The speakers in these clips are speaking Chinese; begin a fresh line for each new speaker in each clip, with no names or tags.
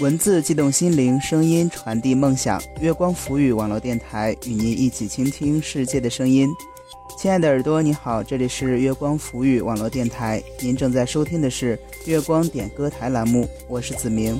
文字激动心灵，声音传递梦想。月光浮语网络电台与您一起倾听世界的声音。亲爱的耳朵，你好，这里是月光浮语网络电台，您正在收听的是月光点歌台栏目，我是子明。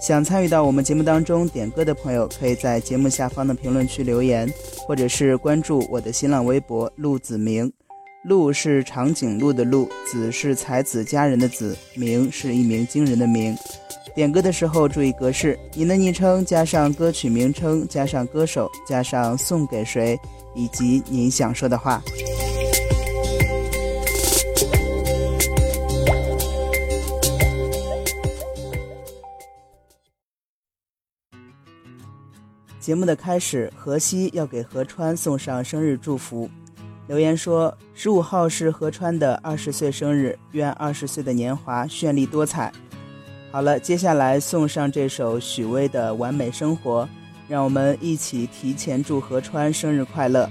想参与到我们节目当中点歌的朋友，可以在节目下方的评论区留言，或者是关注我的新浪微博“陆子明”。鹿是长颈鹿的鹿，子是才子佳人的子，名是一鸣惊人的名。点歌的时候注意格式，您的昵称加上歌曲名称，加上歌手，加上送给谁，以及您想说的话。节目的开始，河西要给何川送上生日祝福。留言说：“十五号是何川的二十岁生日，愿二十岁的年华绚丽多彩。”好了，接下来送上这首许巍的《完美生活》，让我们一起提前祝何川生日快乐。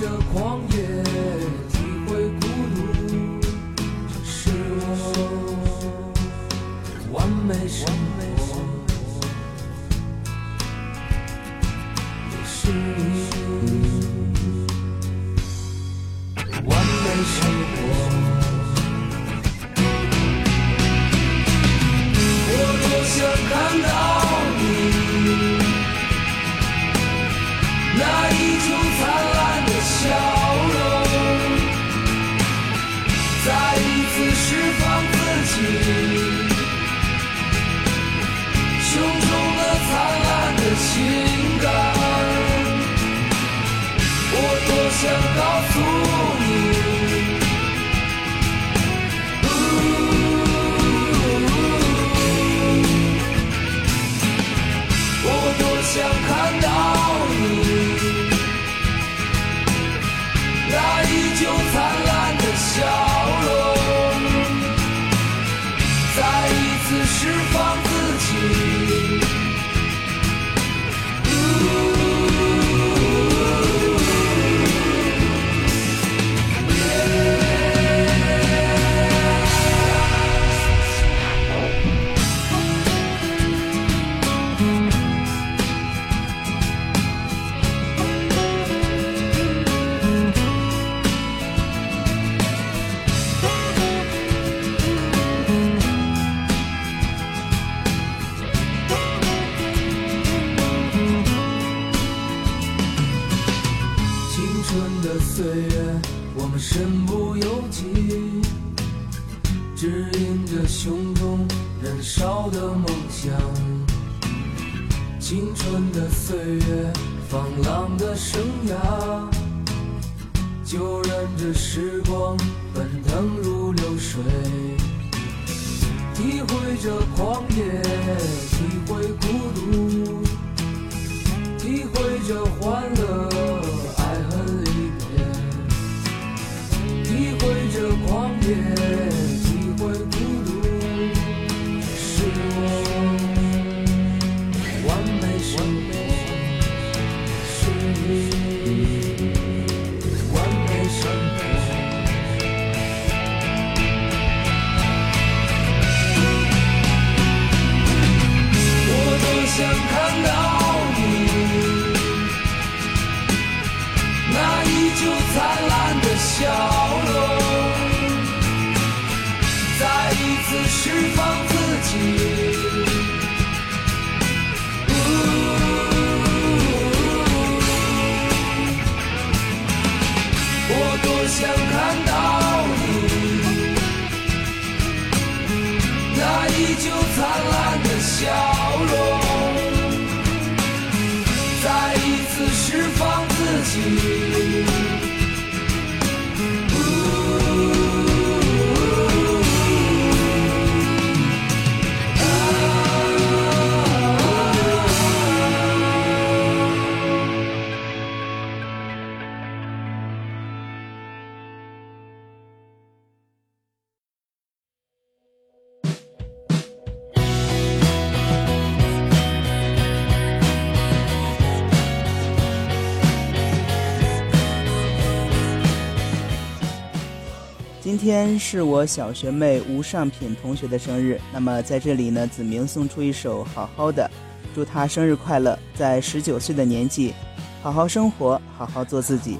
着狂野，体会孤独，这是我完美生活，也是你完美生活。自释放自己。春的岁月，放浪的生涯，就任这时光奔腾如流水，体会这狂野，体会孤独，体会这欢乐，
爱恨离别，体会这狂野。灿烂的笑。
今天是我小学妹吴尚品同学的生日，那么在这里呢，子明送出一首《好好的》，祝她生日快乐，在十九岁的年纪，好好生活，好好做自己。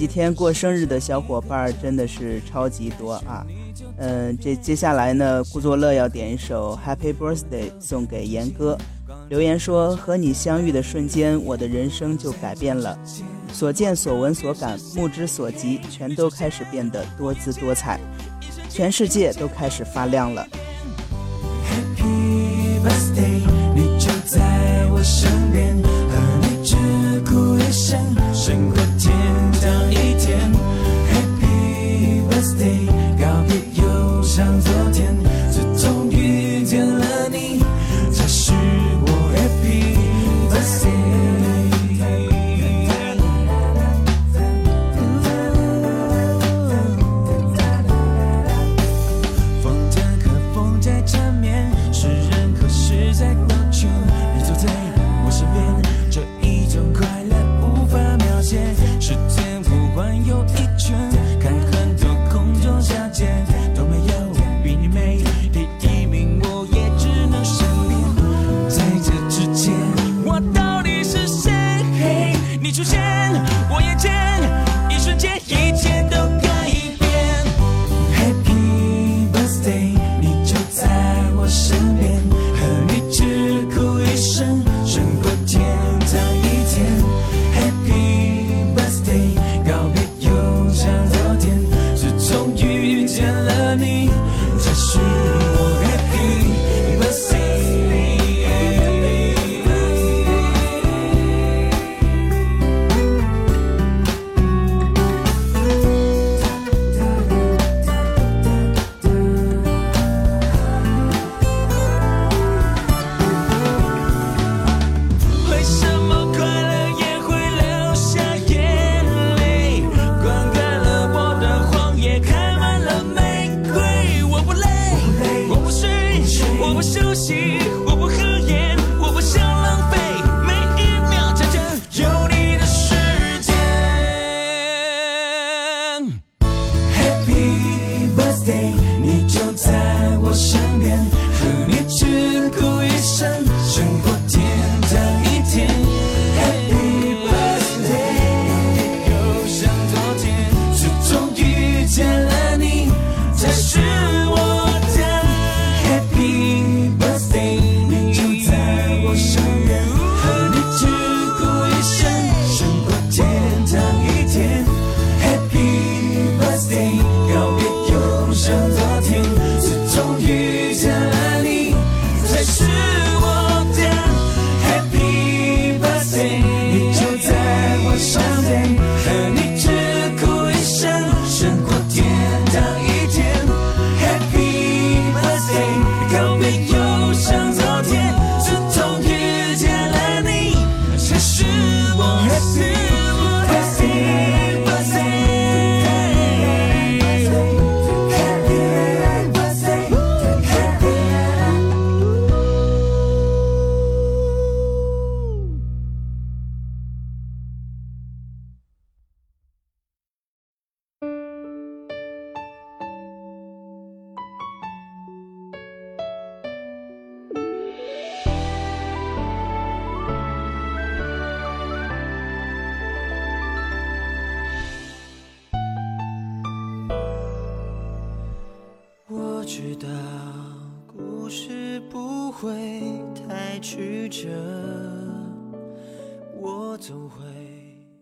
几天过生日的小伙伴真的是超级多啊！嗯，这接下来呢，顾作乐要点一首《Happy Birthday》送给严哥。留言说：“和你相遇的瞬间，我的人生就改变了，所见所闻所感，目之所及，全都开始变得多姿多彩，全世界都开始发亮了。”
Happy birthday，你就在我身边，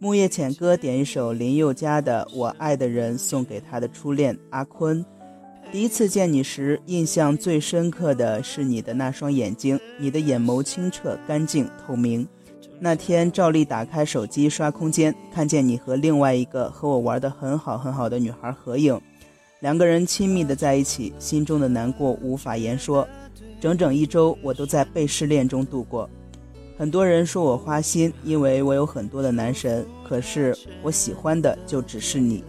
木叶浅歌点一首林宥嘉的《我爱的人》，送给他的初恋阿坤。第一次见你时，印象最深刻的是你的那双眼睛，你的眼眸清澈、干净、透明。那天照例打开手机刷空间，看见你和另外一个和我玩得很好很好的女孩合影，两个人亲密的在一起，心中的难过无法言说。整整一周，我都在被失恋中度过。很多人说我花心，因为我有很多的男神，可是我喜欢的就只是你，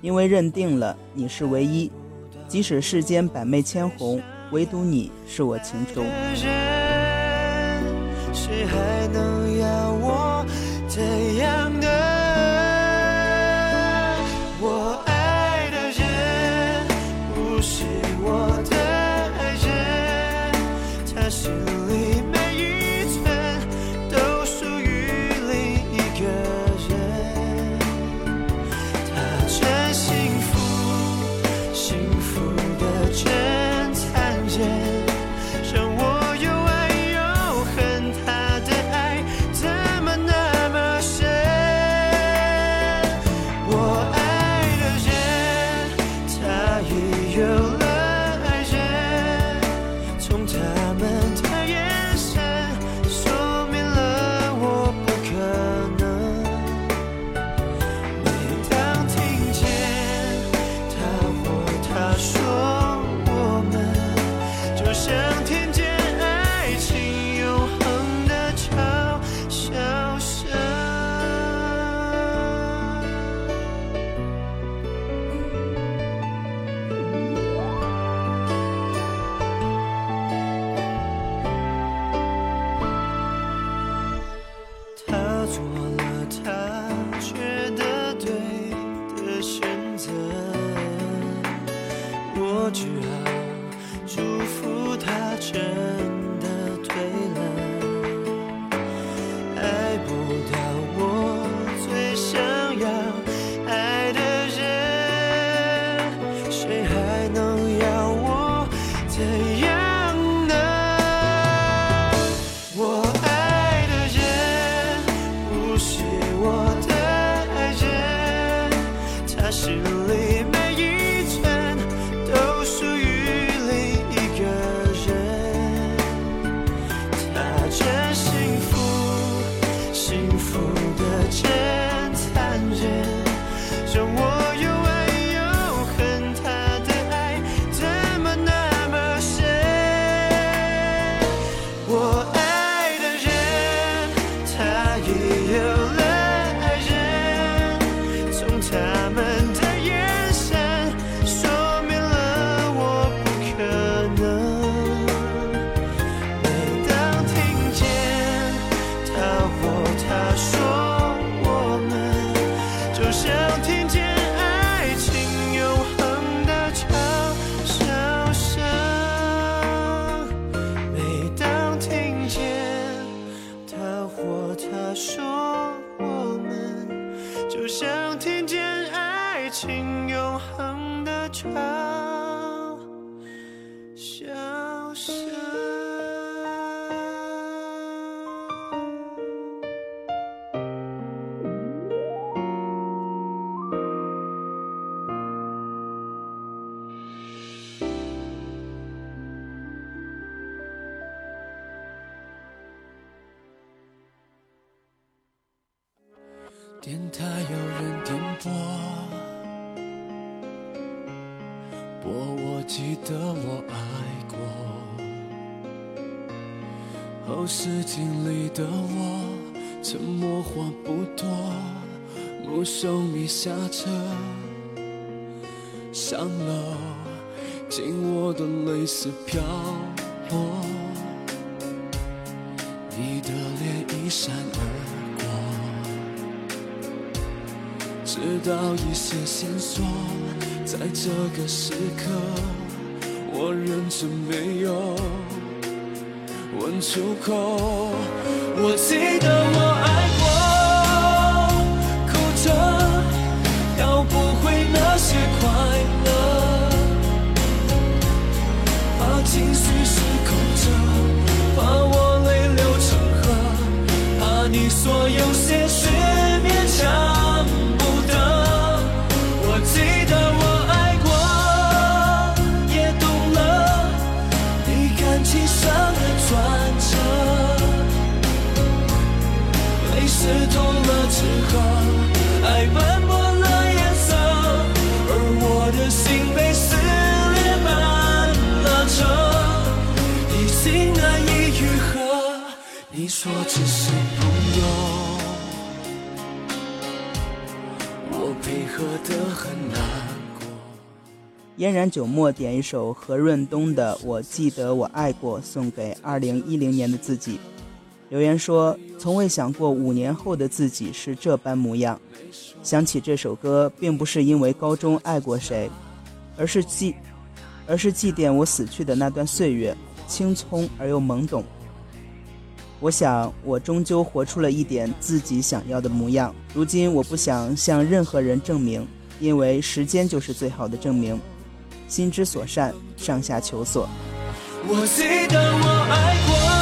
因为认定了你是唯一，即使世间百媚千红，唯独你是我情中。
谁还能要我
怎样镜里的我，沉默话不多，目送你下车，上楼，紧握的泪丝飘落，你的脸一闪而过。知道一些线索，在这个时刻，我认真没有问出口。我记得我爱过，哭着要不回那些快乐，怕情绪失控着，怕我泪流成河，怕你所有些事你说只是朋友。我配合的很难过。
嫣然九墨点一首何润东的《我记得我爱过》，送给二零一零年的自己。留言说：“从未想过五年后的自己是这般模样。想起这首歌，并不是因为高中爱过谁，而是祭，而是祭奠我死去的那段岁月，青葱而又懵懂。我想，我终究活出了一点自己想要的模样。如今，我不想向任何人证明，因为时间就是最好的证明。心之所善，上下求索。
我记得我爱过，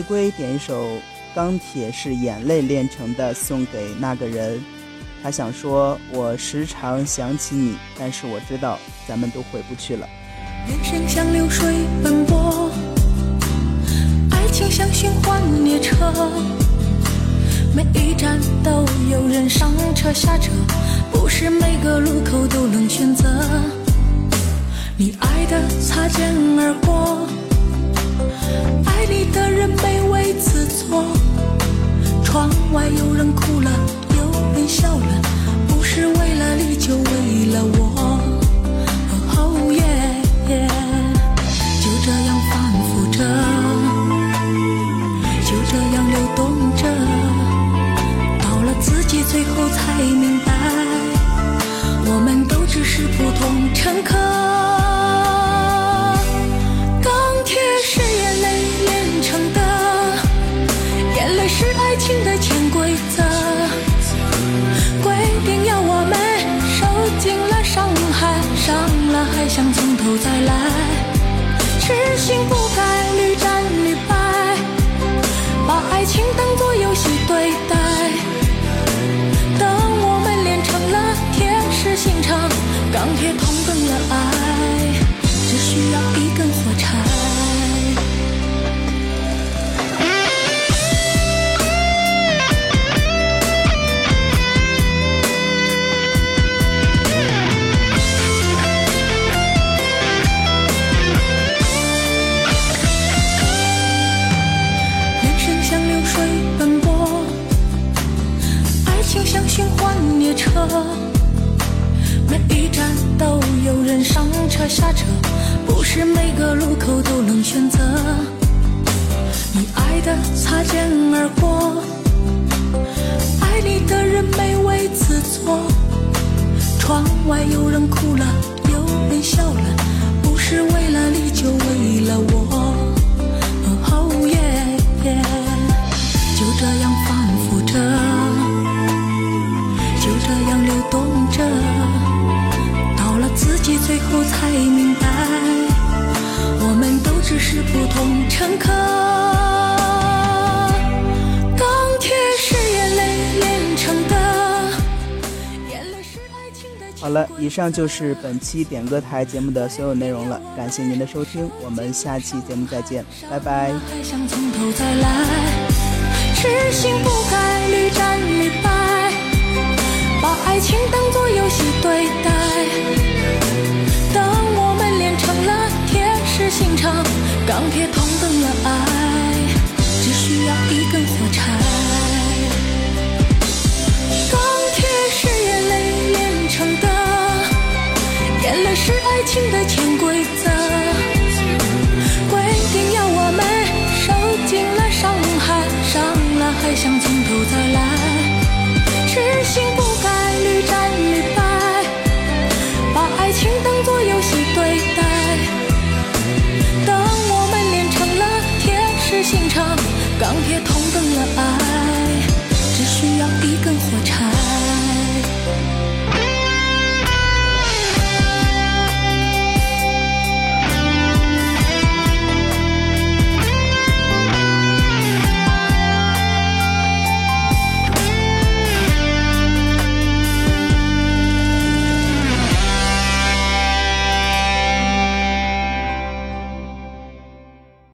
玫瑰点一首《钢铁是眼泪炼成的》，送给那个人。他想说：“我时常想起你，但是我知道咱们都回不去了。
人生像流水奔波，爱情像循环列车，每一站都有人上车下车，不是每个路口都能选择。你爱的擦肩而过，爱你的人卑微自作。窗外有人哭了，有人笑了，不是为了你，就为了我。哦耶选择。你爱的擦肩而过，爱你的人卑微自作。窗外有人哭了，有人笑了，不是为了你，就为了我。哦耶耶，就这样反复着，就这样流动着，到了自己最后才明，是普通乘客。钢铁是眼泪炼成的，眼泪是爱情的。
好了，以上就是本期点歌台节目的所有内容了，感谢您的收听，我们下期节目再见，拜拜。
还想从头再来，痴心不改屡战屡败，把爱情当作游戏对待。心肠，钢铁同等的爱，只需要一根火柴。钢铁是眼泪炼成的，眼泪是爱情的铅。